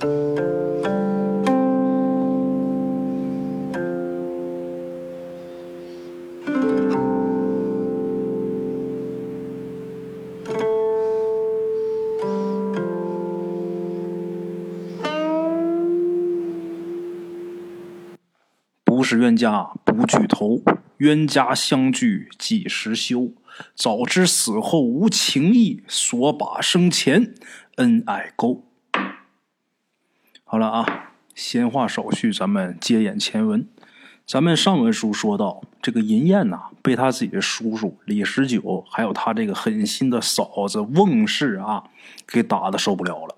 不是冤家不聚头，冤家相聚几时休？早知死后无情义，索把生前恩爱勾。好了啊，闲话少叙，咱们接眼前文。咱们上文书说到，这个银燕呐，被他自己的叔叔李十九，还有他这个狠心的嫂子翁氏啊，给打的受不了了，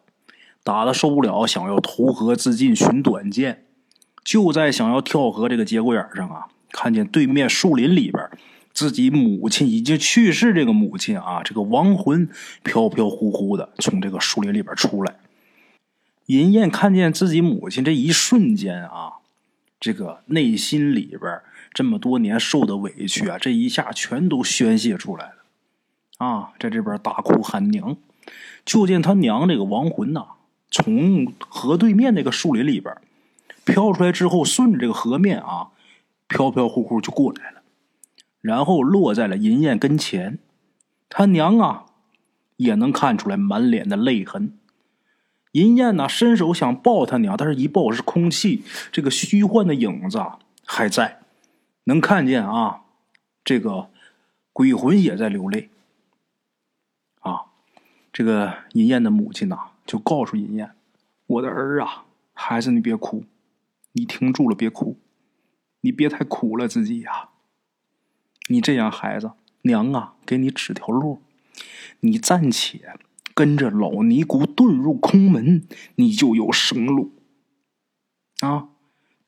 打的受不了，想要投河自尽寻短见。就在想要跳河这个节骨眼上啊，看见对面树林里边，自己母亲已经去世，这个母亲啊，这个亡魂飘飘忽忽的从这个树林里边出来。银燕看见自己母亲这一瞬间啊，这个内心里边这么多年受的委屈啊，这一下全都宣泄出来了啊，在这边大哭喊娘。就见他娘这个亡魂呐，从河对面那个树林里边。飘出来之后，顺着这个河面啊，飘飘忽忽就过来了，然后落在了银燕跟前。他娘啊，也能看出来满脸的泪痕。银燕呢，伸手想抱他娘，但是一抱是空气，这个虚幻的影子还在，能看见啊，这个鬼魂也在流泪。啊，这个银燕的母亲呐，就告诉银燕：“我的儿啊，孩子，你别哭。”你停住了，别哭，你别太苦了自己呀。你这样，孩子，娘啊，给你指条路，你暂且跟着老尼姑遁入空门，你就有生路。啊，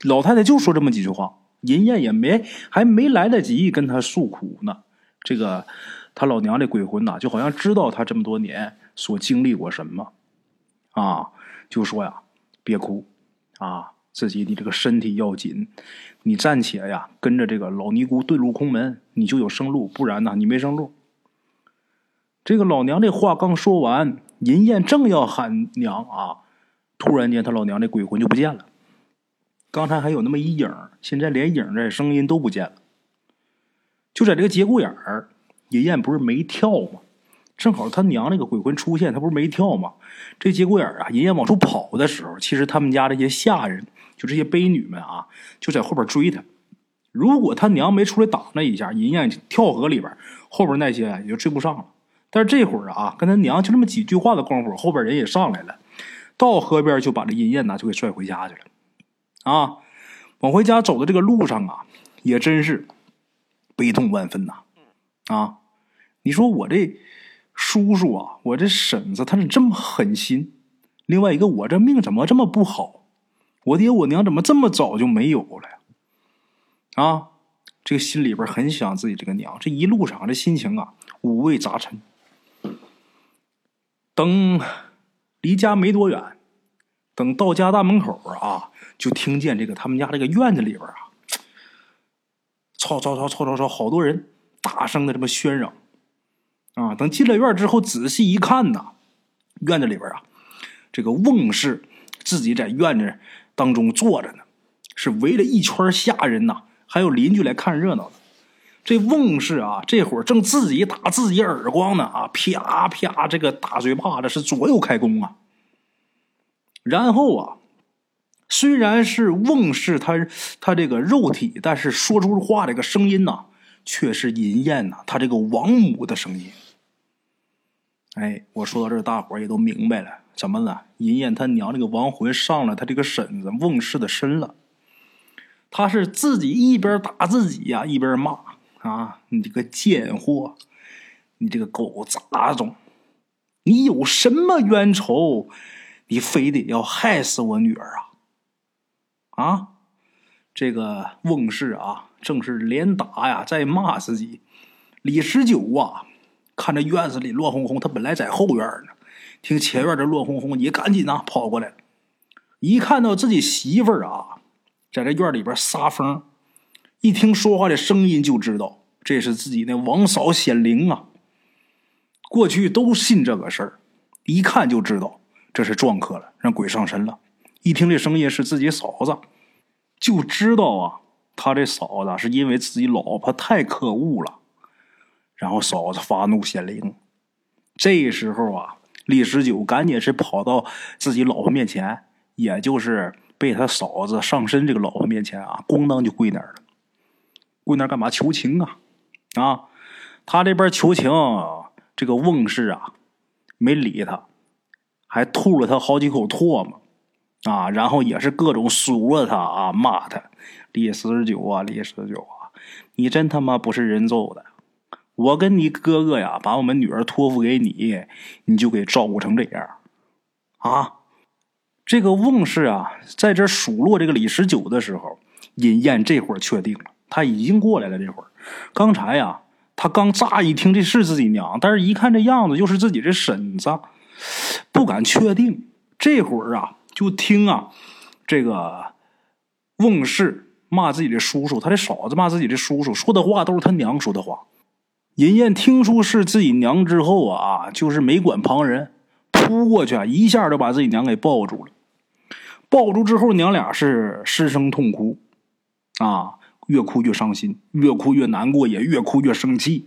老太太就说这么几句话，银燕也没还没来得及跟他诉苦呢。这个他老娘这鬼魂呐，就好像知道他这么多年所经历过什么，啊，就说呀，别哭，啊。自己的这个身体要紧，你暂且呀跟着这个老尼姑遁入空门，你就有生路；不然呢，你没生路。这个老娘这话刚说完，银燕正要喊娘啊，突然间他老娘这鬼魂就不见了。刚才还有那么一影，现在连影的声音都不见了。就在这个节骨眼儿，银燕不是没跳吗？正好他娘那个鬼魂出现，他不是没跳吗？这节骨眼儿啊，银燕往出跑的时候，其实他们家这些下人。就这些婢女们啊，就在后边追他。如果他娘没出来挡那一下，银燕跳河里边，后边那些也就追不上了。但是这会儿啊，跟他娘就这么几句话的功夫，后边人也上来了，到河边就把这银燕呢就给拽回家去了。啊，往回家走的这个路上啊，也真是悲痛万分呐。啊，你说我这叔叔啊，我这婶子，他是这么狠心。另外一个，我这命怎么这么不好？我爹我娘怎么这么早就没有了？啊，这个心里边很想自己这个娘，这一路上这心情啊五味杂陈。等离家没多远，等到家大门口啊，就听见这个他们家这个院子里边啊，吵吵吵吵吵吵，好多人大声的这么喧嚷啊。等进了院之后，仔细一看呐，院子里边啊，这个翁氏自己在院子。当中坐着呢，是围了一圈下人呐，还有邻居来看热闹的。这翁氏啊，这会儿正自己打自己耳光呢啊，啪啪，这个大嘴巴子是左右开弓啊。然后啊，虽然是翁氏他他这个肉体，但是说出话这个声音呐，却是银燕呐，他这个王母的声音。哎，我说到这儿，大伙儿也都明白了。怎么了？银燕他娘这个亡魂上了他这个婶子翁氏的身了。他是自己一边打自己呀，一边骂啊！你这个贱货，你这个狗杂种，你有什么冤仇？你非得要害死我女儿啊？啊！这个翁氏啊，正是连打呀，在骂自己。李十九啊，看着院子里乱哄哄，他本来在后院呢。听前院这乱哄哄，也赶紧呐跑过来。一看到自己媳妇儿啊，在这院里边撒疯，一听说话的声音就知道这是自己那王嫂显灵啊。过去都信这个事儿，一看就知道这是撞客了，让鬼上身了。一听这声音是自己嫂子，就知道啊，他这嫂子是因为自己老婆太可恶了，然后嫂子发怒显灵。这时候啊，李十九赶紧是跑到自己老婆面前，也就是被他嫂子上身这个老婆面前啊，咣当就跪那儿了。跪那儿干嘛？求情啊！啊，他这边求情，这个翁氏啊没理他，还吐了他好几口唾沫。啊，然后也是各种数落他啊，骂他李十九啊，李十九啊，你真他妈不是人揍的！我跟你哥哥呀，把我们女儿托付给你，你就给照顾成这样啊！这个翁氏啊，在这数落这个李十九的时候，尹燕这会儿确定了，他已经过来了。这会儿，刚才呀，他刚乍一听这是自己娘，但是一看这样子，又是自己的婶子，不敢确定。这会儿啊。就听啊，这个翁氏骂自己的叔叔，他的嫂子骂自己的叔叔，说的话都是他娘说的话。银燕听出是自己娘之后啊，就是没管旁人，扑过去啊，一下就把自己娘给抱住了。抱住之后，娘俩是失声痛哭，啊，越哭越伤心，越哭越难过，也越哭越生气。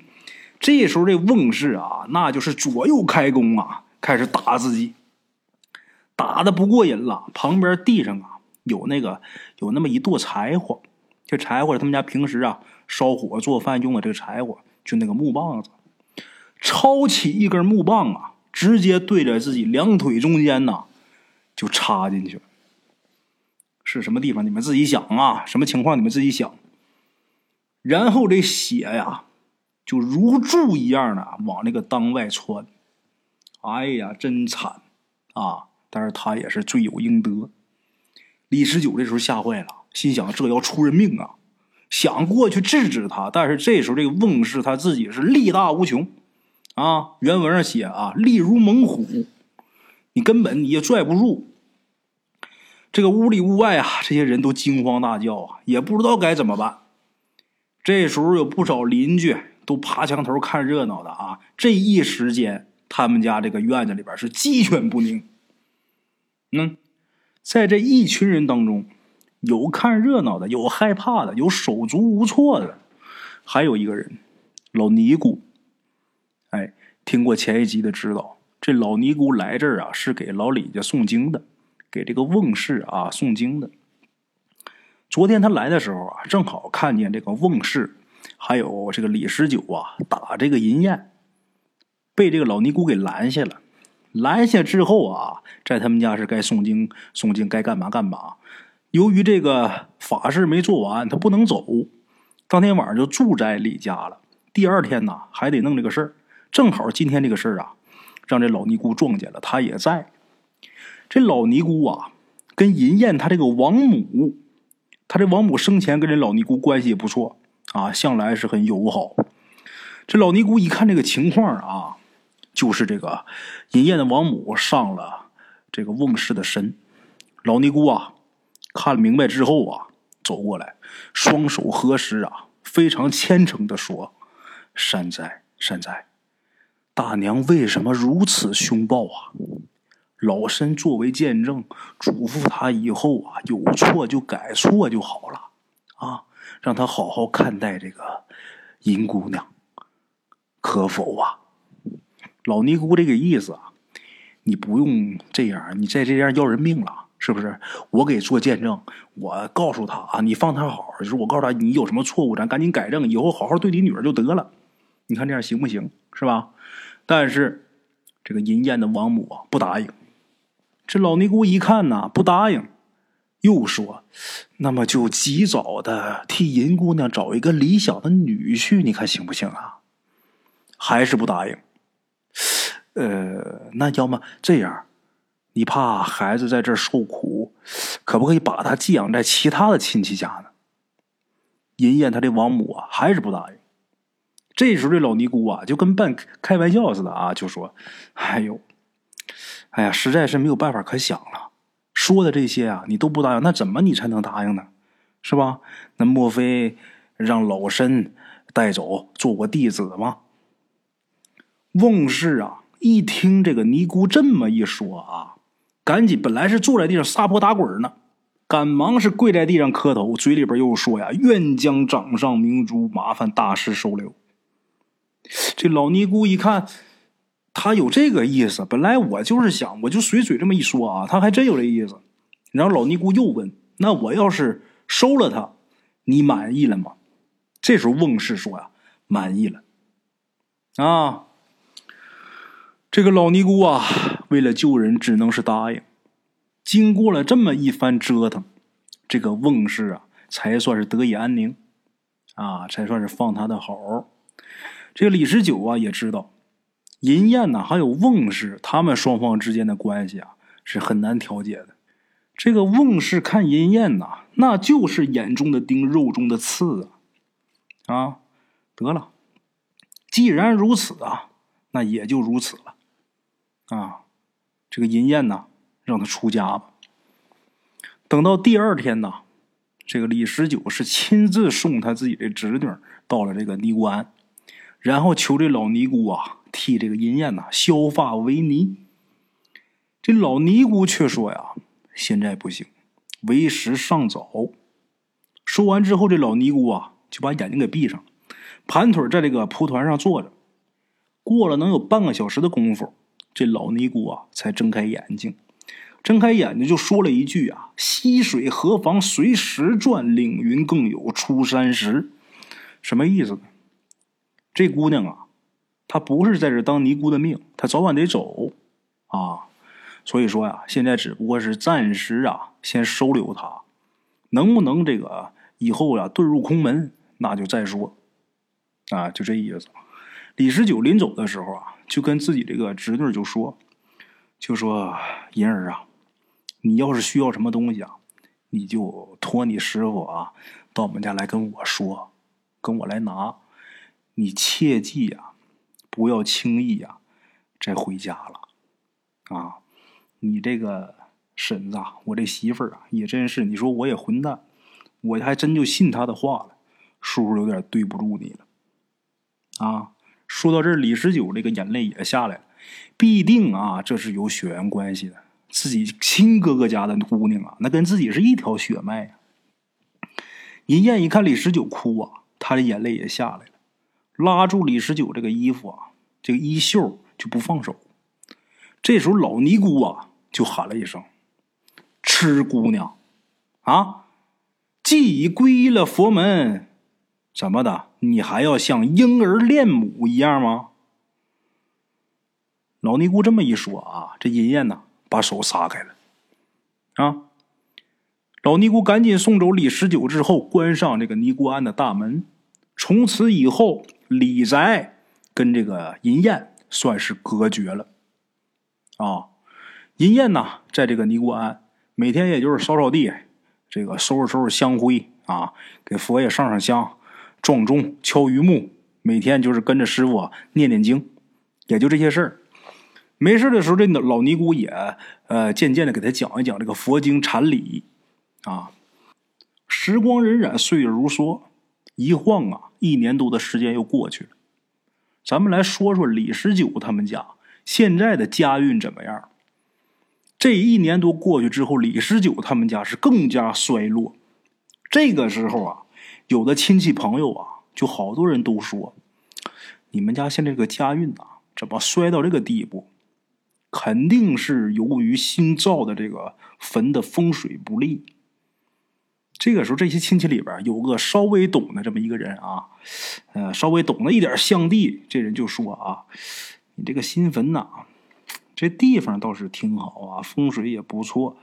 这时候，这翁氏啊，那就是左右开弓啊，开始打自己。打的不过瘾了，旁边地上啊有那个有那么一垛柴火，这柴火他们家平时啊烧火做饭用的这个柴火，就那个木棒子，抄起一根木棒啊，直接对着自己两腿中间呐就插进去了。是什么地方？你们自己想啊，什么情况你们自己想。然后这血呀就如注一样的往那个裆外窜，哎呀，真惨啊！但是他也是罪有应得。李十九这时候吓坏了，心想这要出人命啊！想过去制止他，但是这时候这个翁氏他自己是力大无穷啊。原文上写啊，力如猛虎，你根本你也拽不住。这个屋里屋外啊，这些人都惊慌大叫啊，也不知道该怎么办。这时候有不少邻居都爬墙头看热闹的啊。这一时间，他们家这个院子里边是鸡犬不宁。嗯，在这一群人当中，有看热闹的，有害怕的，有手足无措的，还有一个人，老尼姑。哎，听过前一集的知道，这老尼姑来这儿啊，是给老李家诵经的，给这个翁氏啊诵经的。昨天他来的时候啊，正好看见这个翁氏，还有这个李十九啊打这个银燕，被这个老尼姑给拦下了。拦下之后啊，在他们家是该诵经诵经，该干嘛干嘛。由于这个法事没做完，他不能走，当天晚上就住在李家了。第二天呢，还得弄这个事儿。正好今天这个事儿啊，让这老尼姑撞见了，他也在。这老尼姑啊，跟银燕她这个王母，他这王母生前跟这老尼姑关系也不错啊，向来是很友好。这老尼姑一看这个情况啊。就是这个尹燕的王母上了这个瓮氏的身，老尼姑啊看明白之后啊，走过来，双手合十啊，非常虔诚的说：“善哉善哉，大娘为什么如此凶暴啊？老身作为见证，嘱咐他以后啊，有错就改错就好了啊，让他好好看待这个银姑娘，可否啊？”老尼姑这个意思啊，你不用这样，你再这样要人命了，是不是？我给做见证，我告诉他啊，你放他好，就是我告诉他，你有什么错误，咱赶紧改正，以后好好对你女儿就得了。你看这样行不行？是吧？但是这个银燕的王母啊不答应。这老尼姑一看呐，不答应，又说：“那么就及早的替银姑娘找一个理想的女婿，你看行不行啊？”还是不答应。呃，那要么这样，你怕孩子在这儿受苦，可不可以把他寄养在其他的亲戚家呢？银燕她的王母啊，还是不答应。这时候这老尼姑啊，就跟半开玩笑似的啊，就说：“哎呦，哎呀，实在是没有办法可想了。说的这些啊，你都不答应，那怎么你才能答应呢？是吧？那莫非让老身带走做我弟子吗？”翁氏啊。一听这个尼姑这么一说啊，赶紧本来是坐在地上撒泼打滚呢，赶忙是跪在地上磕头，嘴里边又说呀：“愿将掌上明珠，麻烦大师收留。”这老尼姑一看，他有这个意思。本来我就是想，我就随嘴这么一说啊，他还真有这意思。然后老尼姑又问：“那我要是收了他，你满意了吗？”这时候翁氏说呀：“满意了。”啊，这个老尼姑啊，为了救人，只能是答应。经过了这么一番折腾，这个翁氏啊，才算是得以安宁，啊，才算是放他的好。这个李十九啊，也知道银燕呢，还有翁氏，他们双方之间的关系啊，是很难调解的。这个翁氏看银燕呐，那就是眼中的钉，肉中的刺啊！啊，得了。既然如此啊，那也就如此了，啊，这个银燕呐，让他出家吧。等到第二天呐，这个李十九是亲自送他自己的侄女到了这个尼姑庵，然后求这老尼姑啊替这个银燕呐削发为尼。这老尼姑却说呀，现在不行，为时尚早。说完之后，这老尼姑啊就把眼睛给闭上。盘腿在这个蒲团上坐着，过了能有半个小时的功夫，这老尼姑啊才睁开眼睛，睁开眼睛就说了一句啊：“溪水何妨随时转，凌云更有出山时。”什么意思呢？这姑娘啊，他不是在这当尼姑的命，他早晚得走啊。所以说呀，现在只不过是暂时啊，先收留他，能不能这个以后呀遁入空门，那就再说。啊，就这意思。李十九临走的时候啊，就跟自己这个侄女就说：“就说银儿啊，你要是需要什么东西啊，你就托你师傅啊，到我们家来跟我说，跟我来拿。你切记呀，不要轻易呀再回家了。啊，你这个婶子，我这媳妇儿啊，也真是，你说我也混蛋，我还真就信他的话了。叔叔有点对不住你了。”啊，说到这儿，李十九这个眼泪也下来了。必定啊，这是有血缘关系的，自己亲哥哥家的姑娘啊，那跟自己是一条血脉呀。银燕一看李十九哭啊，她的眼泪也下来了，拉住李十九这个衣服啊，这个衣袖就不放手。这时候老尼姑啊就喊了一声：“痴姑娘，啊，既已皈依了佛门。”怎么的？你还要像婴儿恋母一样吗？老尼姑这么一说啊，这银燕呢，把手撒开了。啊，老尼姑赶紧送走李十九之后，关上这个尼姑庵的大门。从此以后，李宅跟这个银燕算是隔绝了。啊，银燕呢，在这个尼姑庵，每天也就是扫扫地，这个收拾收拾香灰啊，给佛爷上上香。撞钟、敲榆木，每天就是跟着师傅念念经，也就这些事儿。没事的时候，这老尼姑也呃渐渐的给他讲一讲这个佛经禅理啊。时光荏苒，岁月如梭，一晃啊，一年多的时间又过去了。咱们来说说李十九他们家现在的家运怎么样？这一年多过去之后，李十九他们家是更加衰落。这个时候啊。有的亲戚朋友啊，就好多人都说，你们家现在这个家运啊，怎么衰到这个地步？肯定是由于新造的这个坟的风水不利。这个时候，这些亲戚里边有个稍微懂的这么一个人啊，呃，稍微懂了一点相地，这人就说啊，你这个新坟呐，这地方倒是挺好啊，风水也不错，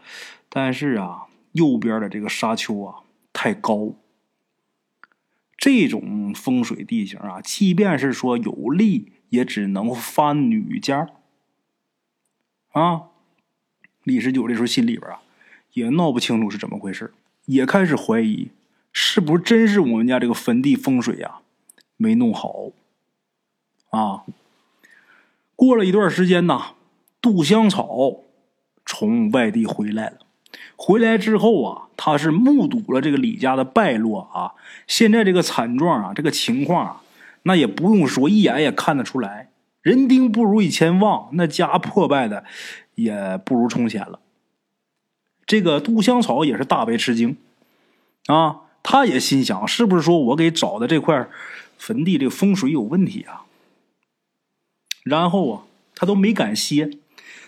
但是啊，右边的这个沙丘啊太高。这种风水地形啊，即便是说有利，也只能发女家啊。李十九这时候心里边啊，也闹不清楚是怎么回事，也开始怀疑，是不是真是我们家这个坟地风水呀没弄好啊？过了一段时间呐，杜香草从外地回来了。回来之后啊，他是目睹了这个李家的败落啊。现在这个惨状啊，这个情况啊，那也不用说，一眼也看得出来，人丁不如以前旺，那家破败的也不如从前了这个杜香草也是大为吃惊啊，他也心想，是不是说我给找的这块坟地这个风水有问题啊？然后啊，他都没敢歇，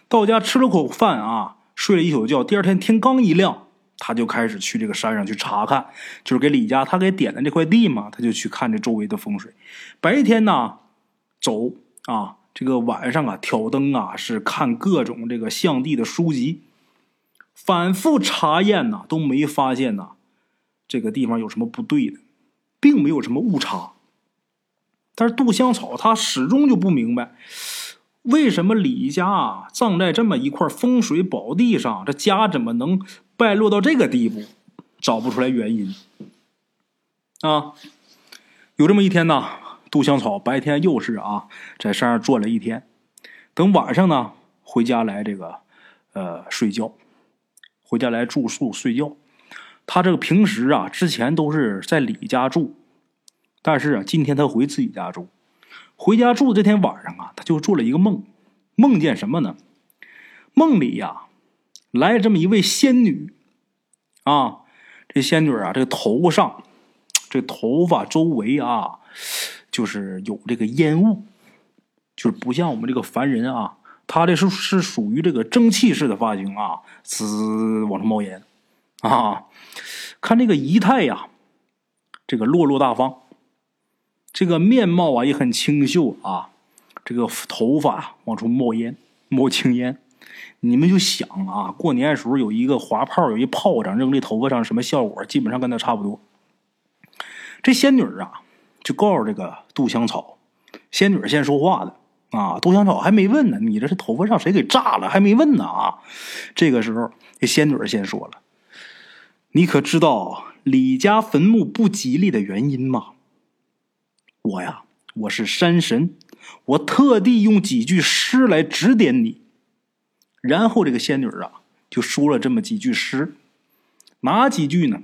到家吃了口饭啊，睡了一宿觉。第二天天刚一亮，他就开始去这个山上去查看，就是给李家他给点的这块地嘛，他就去看这周围的风水。白天呢，走啊，这个晚上啊，挑灯啊，是看各种这个象地的书籍，反复查验呐，都没发现呐，这个地方有什么不对的，并没有什么误差。但是杜香草他始终就不明白，为什么李家葬在这么一块风水宝地上，这家怎么能败落到这个地步？找不出来原因。啊，有这么一天呢，杜香草白天又是啊，在山上转了一天，等晚上呢，回家来这个呃睡觉，回家来住宿睡觉。他这个平时啊，之前都是在李家住。但是啊，今天他回自己家住，回家住这天晚上啊，他就做了一个梦，梦见什么呢？梦里呀，来这么一位仙女，啊，这仙女啊，这个头上，这头发周围啊，就是有这个烟雾，就是不像我们这个凡人啊，他这是是属于这个蒸汽式的发型啊，滋往上冒烟，啊，看这个仪态呀，这个落落大方。这个面貌啊也很清秀啊，这个头发往出冒烟，冒青烟。你们就想啊，过年的时候有一个滑炮，有一炮仗扔这头发上，什么效果？基本上跟他差不多。这仙女啊，就告诉这个杜香草，仙女先说话的啊。杜香草还没问呢，你这是头发上谁给炸了？还没问呢啊。这个时候，这仙女先说了：“你可知道李家坟墓不吉利的原因吗？”我呀，我是山神，我特地用几句诗来指点你。然后这个仙女啊，就说了这么几句诗，哪几句呢？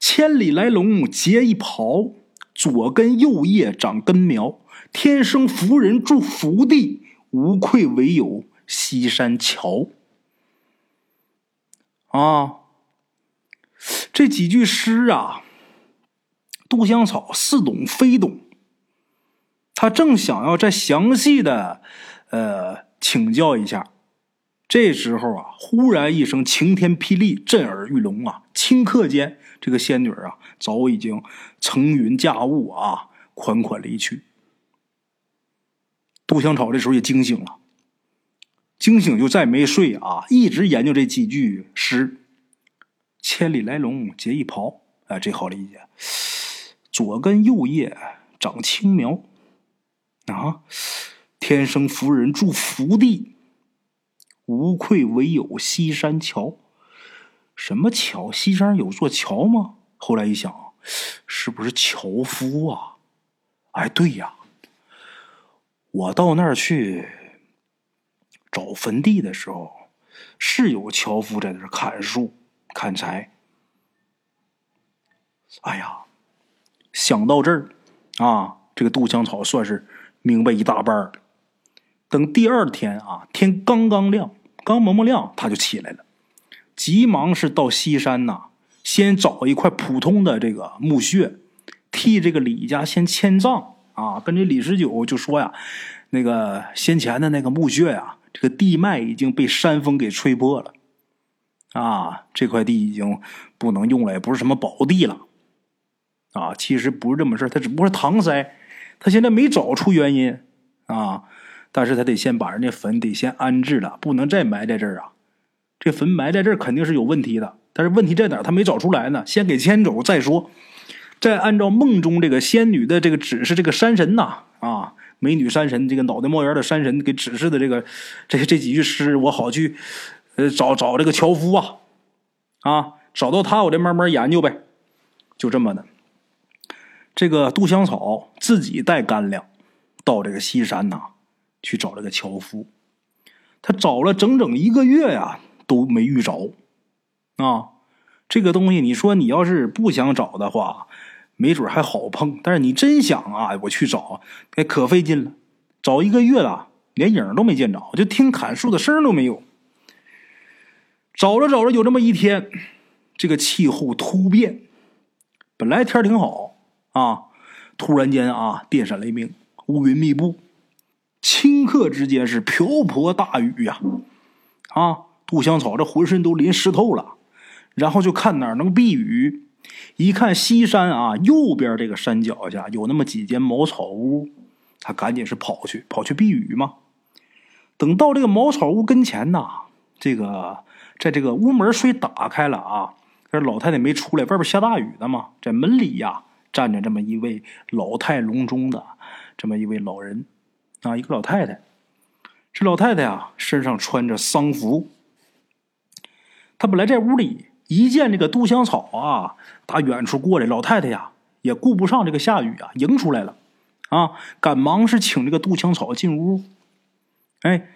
千里来龙结一袍，左根右叶长根苗。天生福人住福地，无愧唯有西山桥。啊，这几句诗啊。杜香草似懂非懂，他正想要再详细的，呃，请教一下。这时候啊，忽然一声晴天霹雳，震耳欲聋啊！顷刻间，这个仙女啊，早已经乘云驾雾啊，款款离去。杜香草这时候也惊醒了，惊醒就再没睡啊，一直研究这几句诗：“千里来龙结一袍”，哎，这好理解。左根右叶长青苗，啊！天生福人住福地，无愧唯有西山桥。什么桥？西山有座桥吗？后来一想，是不是樵夫啊？哎，对呀，我到那儿去找坟地的时候，是有樵夫在那儿砍树、砍柴。哎呀！想到这儿，啊，这个杜香草算是明白一大半了。等第二天啊，天刚刚亮，刚蒙蒙亮，他就起来了，急忙是到西山呐，先找一块普通的这个墓穴，替这个李家先迁葬啊。跟这李十九就说呀，那个先前的那个墓穴呀，这个地脉已经被山风给吹破了，啊，这块地已经不能用了，也不是什么宝地了。啊，其实不是这么事他只不过是搪塞，他现在没找出原因啊，但是他得先把人家坟得先安置了，不能再埋在这儿啊。这坟埋在这儿肯定是有问题的，但是问题在哪儿？他没找出来呢。先给迁走再说，再按照梦中这个仙女的这个指示，这个山神呐，啊，美女山神，这个脑袋冒烟的山神给指示的这个这这几句诗，我好去呃找找这个樵夫啊，啊，找到他我再慢慢研究呗，就这么的。这个杜香草自己带干粮，到这个西山呐，去找这个樵夫。他找了整整一个月呀，都没遇着。啊，这个东西，你说你要是不想找的话，没准还好碰。但是你真想啊，我去找，哎，可费劲了。找一个月了，连影都没见着，就听砍树的声都没有。找着找着，有这么一天，这个气候突变，本来天挺好啊，突然间啊，电闪雷鸣，乌云密布，顷刻之间是瓢泼大雨呀！啊，杜香草这浑身都淋湿透了，然后就看哪能避雨，一看西山啊，右边这个山脚下有那么几间茅草屋，他赶紧是跑去，跑去避雨嘛。等到这个茅草屋跟前呐，这个在这个屋门虽打开了啊，这老太太没出来，外边下大雨的嘛，在门里呀站着这么一位老态龙钟的这么一位老人啊，一个老太太。这老太太啊，身上穿着丧服。她本来在屋里，一见这个杜香草啊，打远处过来，老太太呀也顾不上这个下雨啊，迎出来了啊，赶忙是请这个杜香草进屋。哎，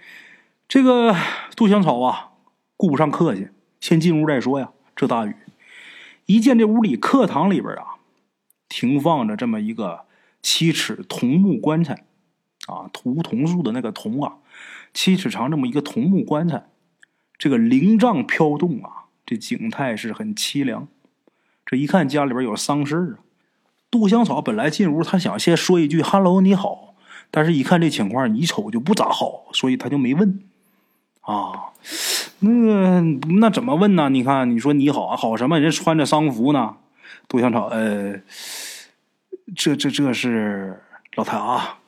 这个杜香草啊，顾不上客气，先进屋再说呀。这大雨，一见这屋里课堂里边啊，停放着这么一个七尺桐木棺材，啊，梧桐树的那个桐啊，七尺长这么一个桐木棺材，这个灵帐飘动啊，这景泰是很凄凉。这一看家里边有丧事啊，杜香草本来进屋，他想先说一句 “hello，你好”。但是，一看这情况，一瞅就不咋好，所以他就没问。啊，那那怎么问呢？你看，你说你好好什么？人穿着丧服呢。杜香草，呃，这这这是老太啊，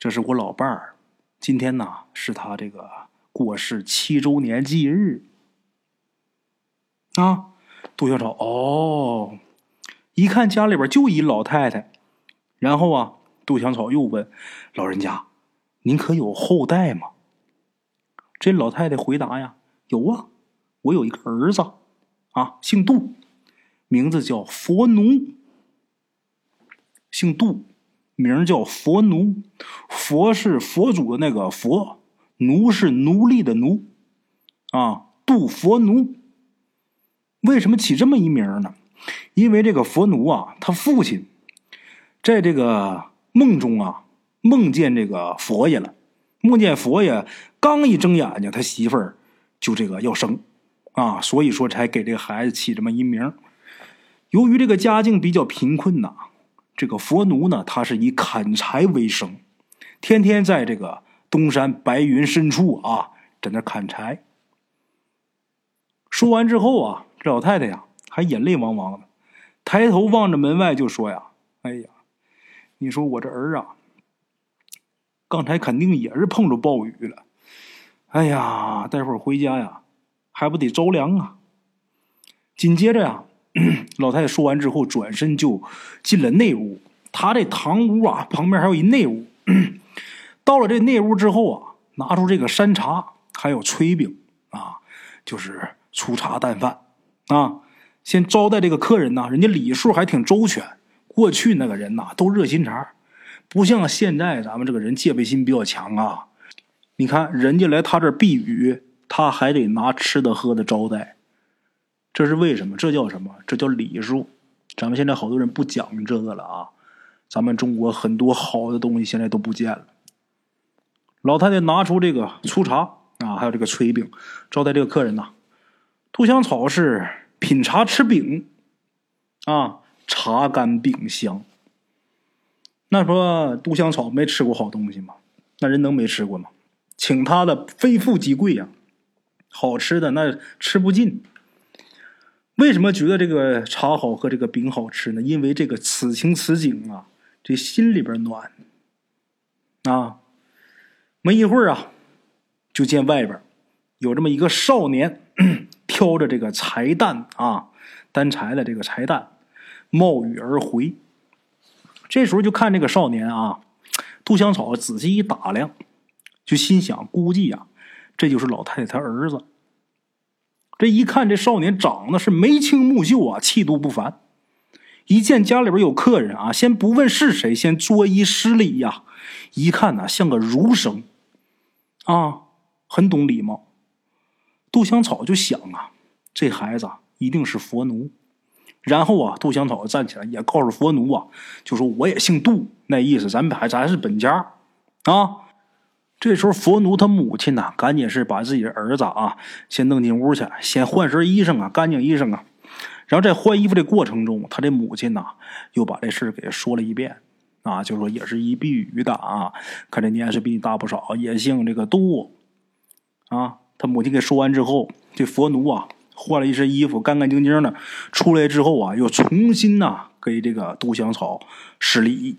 这是我老伴儿。今天呢，是他这个过世七周年忌日。啊，杜香草，哦，一看家里边就一老太太，然后啊。杜香草又问：“老人家，您可有后代吗？”这老太太回答：“呀，有啊，我有一个儿子，啊，姓杜，名字叫佛奴。姓杜，名叫佛奴。佛是佛祖的那个佛，奴是奴隶的奴，啊，杜佛奴。为什么起这么一名呢？因为这个佛奴啊，他父亲在这个。”梦中啊，梦见这个佛爷了，梦见佛爷刚一睁眼睛，他媳妇儿就这个要生，啊，所以说才给这个孩子起这么一名。由于这个家境比较贫困呐，这个佛奴呢，他是以砍柴为生，天天在这个东山白云深处啊，在那砍柴。说完之后啊，这老太太呀，还眼泪汪汪的，抬头望着门外就说呀：“哎呀。”你说我这儿啊，刚才肯定也是碰着暴雨了。哎呀，待会儿回家呀，还不得着凉啊！紧接着呀，老太太说完之后，转身就进了内屋。她这堂屋啊，旁边还有一内屋。到了这内屋之后啊，拿出这个山茶，还有炊饼啊，就是粗茶淡饭啊，先招待这个客人呐。人家礼数还挺周全。过去那个人呐，都热心肠，不像现在咱们这个人戒备心比较强啊。你看人家来他这儿避雨，他还得拿吃的喝的招待，这是为什么？这叫什么？这叫礼数。咱们现在好多人不讲这个了啊。咱们中国很多好的东西现在都不见了。老太太拿出这个粗茶啊，还有这个炊饼，招待这个客人呐。杜香草是品茶吃饼啊。茶干饼香，那说杜香草没吃过好东西吗？那人能没吃过吗？请他的非富即贵呀，好吃的那吃不尽。为什么觉得这个茶好喝，这个饼好吃呢？因为这个此情此景啊，这心里边暖啊。没一会儿啊，就见外边有这么一个少年挑着这个柴担啊，担柴的这个柴担。冒雨而回，这时候就看这个少年啊，杜香草仔细一打量，就心想：估计呀，这就是老太太她儿子。这一看，这少年长得是眉清目秀啊，气度不凡。一见家里边有客人啊，先不问是谁，先作揖施礼呀。一看呢，像个儒生，啊，很懂礼貌。杜香草就想啊，这孩子一定是佛奴。然后啊，杜香草站起来，也告诉佛奴啊，就说我也姓杜，那意思咱们还咱是本家啊。这时候，佛奴他母亲呢，赶紧是把自己的儿子啊先弄进屋去，先换身衣裳啊，干净衣裳啊。然后在换衣服的过程中，他的母亲呢又把这事给说了一遍啊，就说也是一避雨的啊，看这年岁比你大不少，也姓这个杜啊。他母亲给说完之后，这佛奴啊换了一身衣服，干干净净的出来之后啊，又重新呐给这个杜香草施礼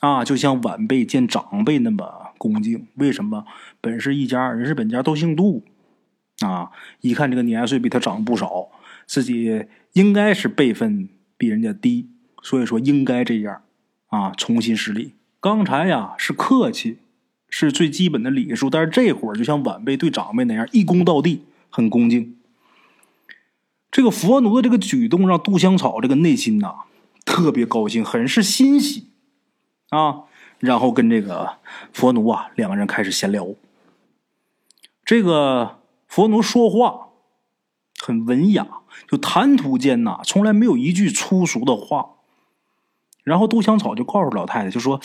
啊，就像晚辈见长辈那么。恭敬，为什么？本是一家人，是本家都姓杜，啊！一看这个年岁比他长不少，自己应该是辈分比人家低，所以说应该这样，啊！重新施礼。刚才呀是客气，是最基本的礼数，但是这会儿就像晚辈对长辈那样，一躬到地，很恭敬。这个佛奴的这个举动，让杜香草这个内心呐特别高兴，很是欣喜，啊！然后跟这个佛奴啊，两个人开始闲聊。这个佛奴说话很文雅，就谈吐间呐，从来没有一句粗俗的话。然后杜香草就告诉老太太，就说：“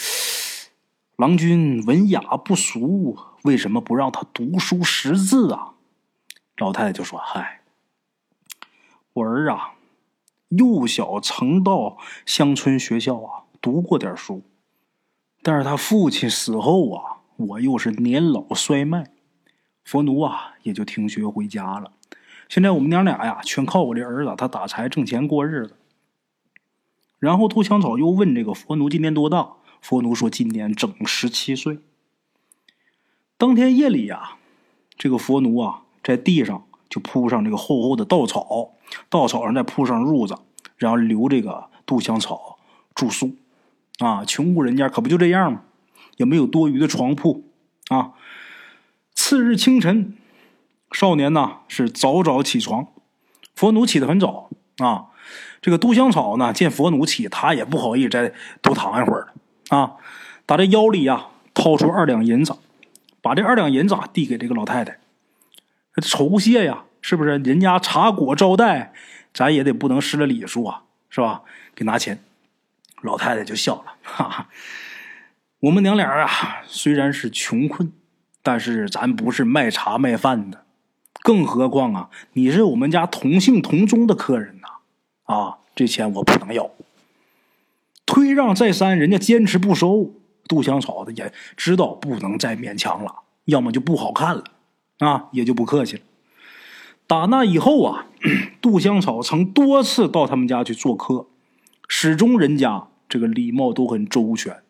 郎君文雅不俗，为什么不让他读书识字啊？”老太太就说：“嗨，我儿啊，幼小曾到乡村学校啊读过点书。”但是他父亲死后啊，我又是年老衰迈，佛奴啊也就停学回家了。现在我们娘俩呀，全靠我这儿子，他打柴挣钱过日子。然后杜香草又问这个佛奴今年多大？佛奴说今年整十七岁。当天夜里呀，这个佛奴啊在地上就铺上这个厚厚的稻草，稻草上再铺上褥子，然后留这个杜香草住宿。啊，穷苦人家可不就这样吗？也没有多余的床铺啊。次日清晨，少年呢是早早起床，佛奴起得很早啊。这个杜香草呢，见佛奴起，他也不好意思再多躺一会儿了啊。打这腰里呀掏出二两银子，把这二两银子递给这个老太太，酬谢呀，是不是？人家茶果招待，咱也得不能失了礼数啊，是吧？给拿钱。老太太就笑了，哈哈，我们娘俩啊，虽然是穷困，但是咱不是卖茶卖饭的，更何况啊，你是我们家同姓同宗的客人呐，啊，这钱我不能要。推让再三，人家坚持不收，杜香草的也知道不能再勉强了，要么就不好看了，啊，也就不客气了。打那以后啊，杜香草曾多次到他们家去做客。始终人家这个礼貌都很周全，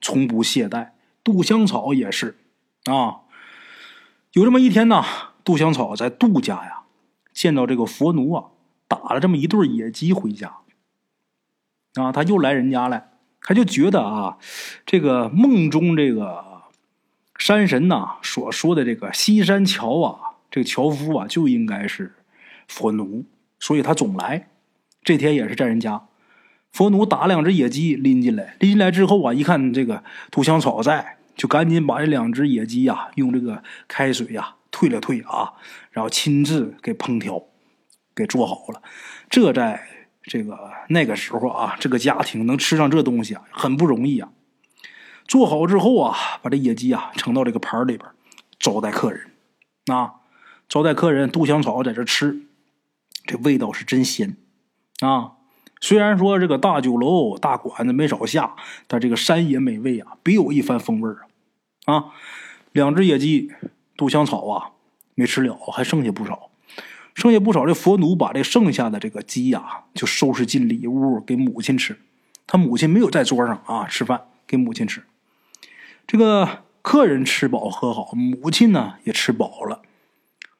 从不懈怠。杜香草也是，啊，有这么一天呢，杜香草在杜家呀，见到这个佛奴啊，打了这么一对野鸡回家，啊，他又来人家了，他就觉得啊，这个梦中这个山神呐所说的这个西山樵啊，这个樵夫啊就应该是佛奴，所以他总来。这天也是在人家。佛奴打两只野鸡拎进来，拎进来之后啊，一看这个杜香草在，就赶紧把这两只野鸡呀，用这个开水呀退了退啊，然后亲自给烹调，给做好了。这在这个那个时候啊，这个家庭能吃上这东西啊，很不容易啊。做好之后啊，把这野鸡啊盛到这个盘里边，招待客人。啊，招待客人，杜香草在这吃，这味道是真鲜啊。虽然说这个大酒楼大馆子没少下，但这个山野美味啊，别有一番风味啊！啊，两只野鸡，杜香草啊没吃了，还剩下不少，剩下不少。这佛奴把这剩下的这个鸡呀，就收拾进里屋给母亲吃。他母亲没有在桌上啊吃饭，给母亲吃。这个客人吃饱喝好，母亲呢也吃饱了。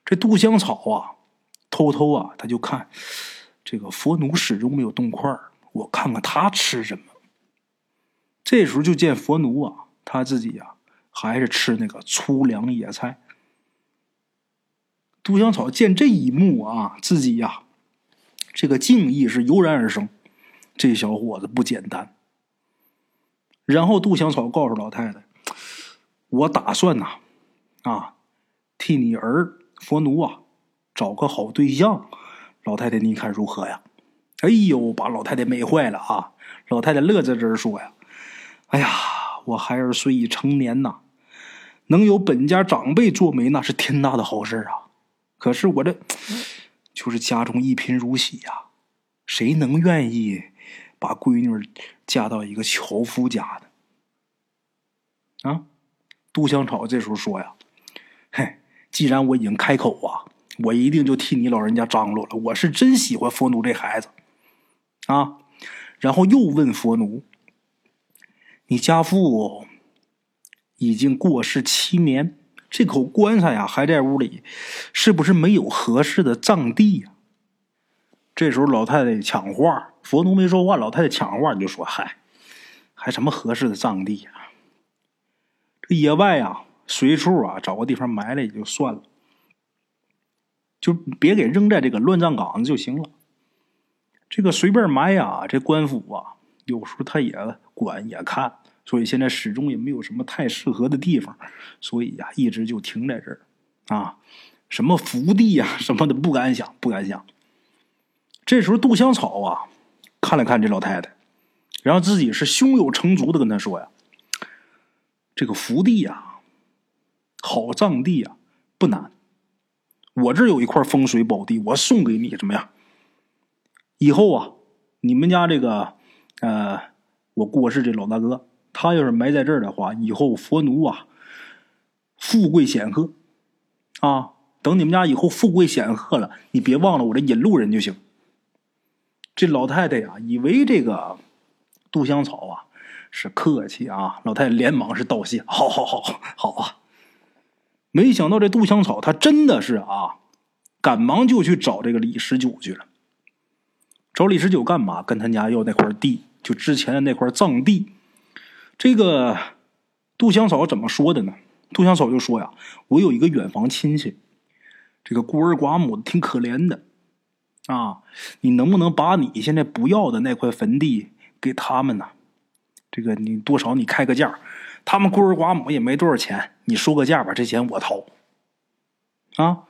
这杜香草啊，偷偷啊，他就看。这个佛奴始终没有动筷我看看他吃什么。这时候就见佛奴啊，他自己呀还是吃那个粗粮野菜。杜香草见这一幕啊，自己呀这个敬意是油然而生。这小伙子不简单。然后杜香草告诉老太太：“我打算呐，啊，替你儿佛奴啊找个好对象。”老太太，你看如何呀？哎呦，把老太太美坏了啊！老太太乐滋滋说呀：“哎呀，我孩儿虽已成年呐，能有本家长辈做媒，那是天大的好事啊！可是我这就是家中一贫如洗呀，谁能愿意把闺女嫁到一个樵夫家呢？啊！杜香草这时候说呀：“嘿，既然我已经开口啊，我一定就替你老人家张罗了。我是真喜欢佛奴这孩子啊。”然后又问佛奴：“你家父已经过世七年，这口棺材呀还在屋里，是不是没有合适的葬地呀？”这时候老太太抢话，佛奴没说话，老太太抢话就说：“嗨，还什么合适的葬地呀？这野外啊，随处啊找个地方埋了也就算了，就别给扔在这个乱葬岗子就行了。”这个随便埋呀，这官府啊，有时候他也管也看，所以现在始终也没有什么太适合的地方，所以呀，一直就停在这儿，啊，什么福地呀什么的不敢想，不敢想。这时候杜香草啊，看了看这老太太，然后自己是胸有成竹的跟他说呀：“这个福地呀，好葬地呀，不难，我这有一块风水宝地，我送给你，怎么样？”以后啊，你们家这个，呃，我过世这老大哥，他要是埋在这儿的话，以后佛奴啊，富贵显赫，啊，等你们家以后富贵显赫了，你别忘了我这引路人就行。这老太太呀，以为这个杜香草啊是客气啊，老太太连忙是道谢，好好好好啊。没想到这杜香草，他真的是啊，赶忙就去找这个李十九去了。找李十九干嘛？跟他家要那块地，就之前的那块葬地。这个杜香嫂怎么说的呢？杜香嫂就说呀：“我有一个远房亲戚，这个孤儿寡母的，挺可怜的啊。你能不能把你现在不要的那块坟地给他们呢？这个你多少你开个价，他们孤儿寡母也没多少钱，你说个价吧，这钱我掏。”啊，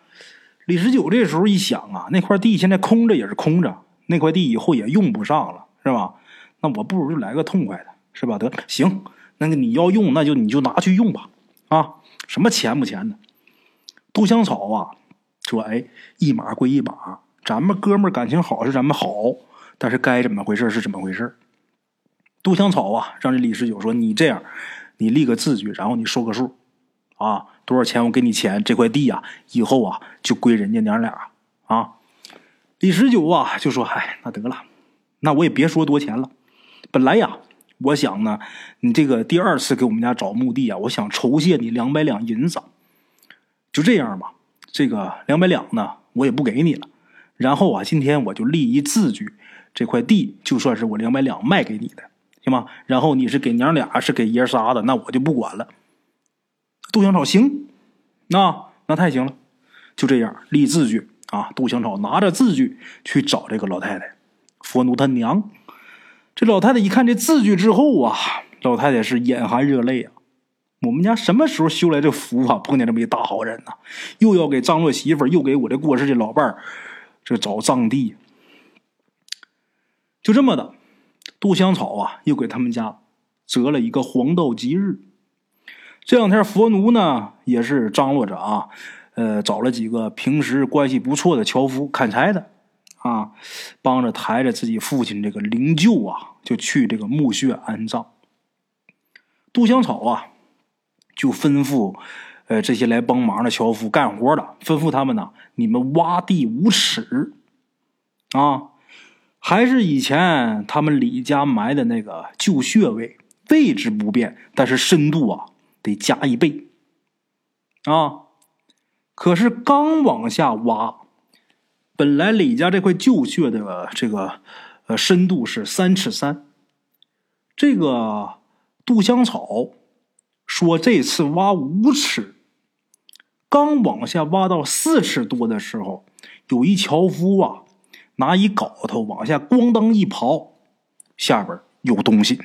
李十九这时候一想啊，那块地现在空着也是空着。那块地以后也用不上了，是吧？那我不如就来个痛快的，是吧？得行，那个你要用，那就你就拿去用吧，啊，什么钱不钱的？杜香草啊，说，哎，一码归一码，咱们哥们感情好是咱们好，但是该怎么回事是怎么回事。杜香草啊，让这李十九说，你这样，你立个字据，然后你说个数，啊，多少钱我给你钱，这块地啊，以后啊就归人家娘俩啊。李十九啊，就说：“嗨，那得了，那我也别说多钱了。本来呀，我想呢，你这个第二次给我们家找墓地啊，我想酬谢你两百两银子。就这样吧，这个两百两呢，我也不给你了。然后啊，今天我就立一字据，这块地就算是我两百两卖给你的，行吗？然后你是给娘俩，是给爷仨的，那我就不管了。杜香草行，那那太行了，就这样立字据。”啊！杜香草拿着字据去找这个老太太，佛奴他娘。这老太太一看这字据之后啊，老太太是眼含热泪啊！我们家什么时候修来这福啊？碰见这么一大好人呢？又要给张罗媳妇又给我这过世的老伴儿这找葬地。就这么的，杜香草啊，又给他们家择了一个黄道吉日。这两天佛奴呢，也是张罗着啊。呃，找了几个平时关系不错的樵夫砍柴的，啊，帮着抬着自己父亲这个灵柩啊，就去这个墓穴安葬。杜香草啊，就吩咐，呃，这些来帮忙的樵夫干活的，吩咐他们呢，你们挖地五尺，啊，还是以前他们李家埋的那个旧穴位，位置不变，但是深度啊得加一倍，啊。可是刚往下挖，本来李家这块旧穴的这个呃深度是三尺三，这个杜香草说这次挖五尺，刚往下挖到四尺多的时候，有一樵夫啊拿一镐头往下咣当一刨，下边有东西。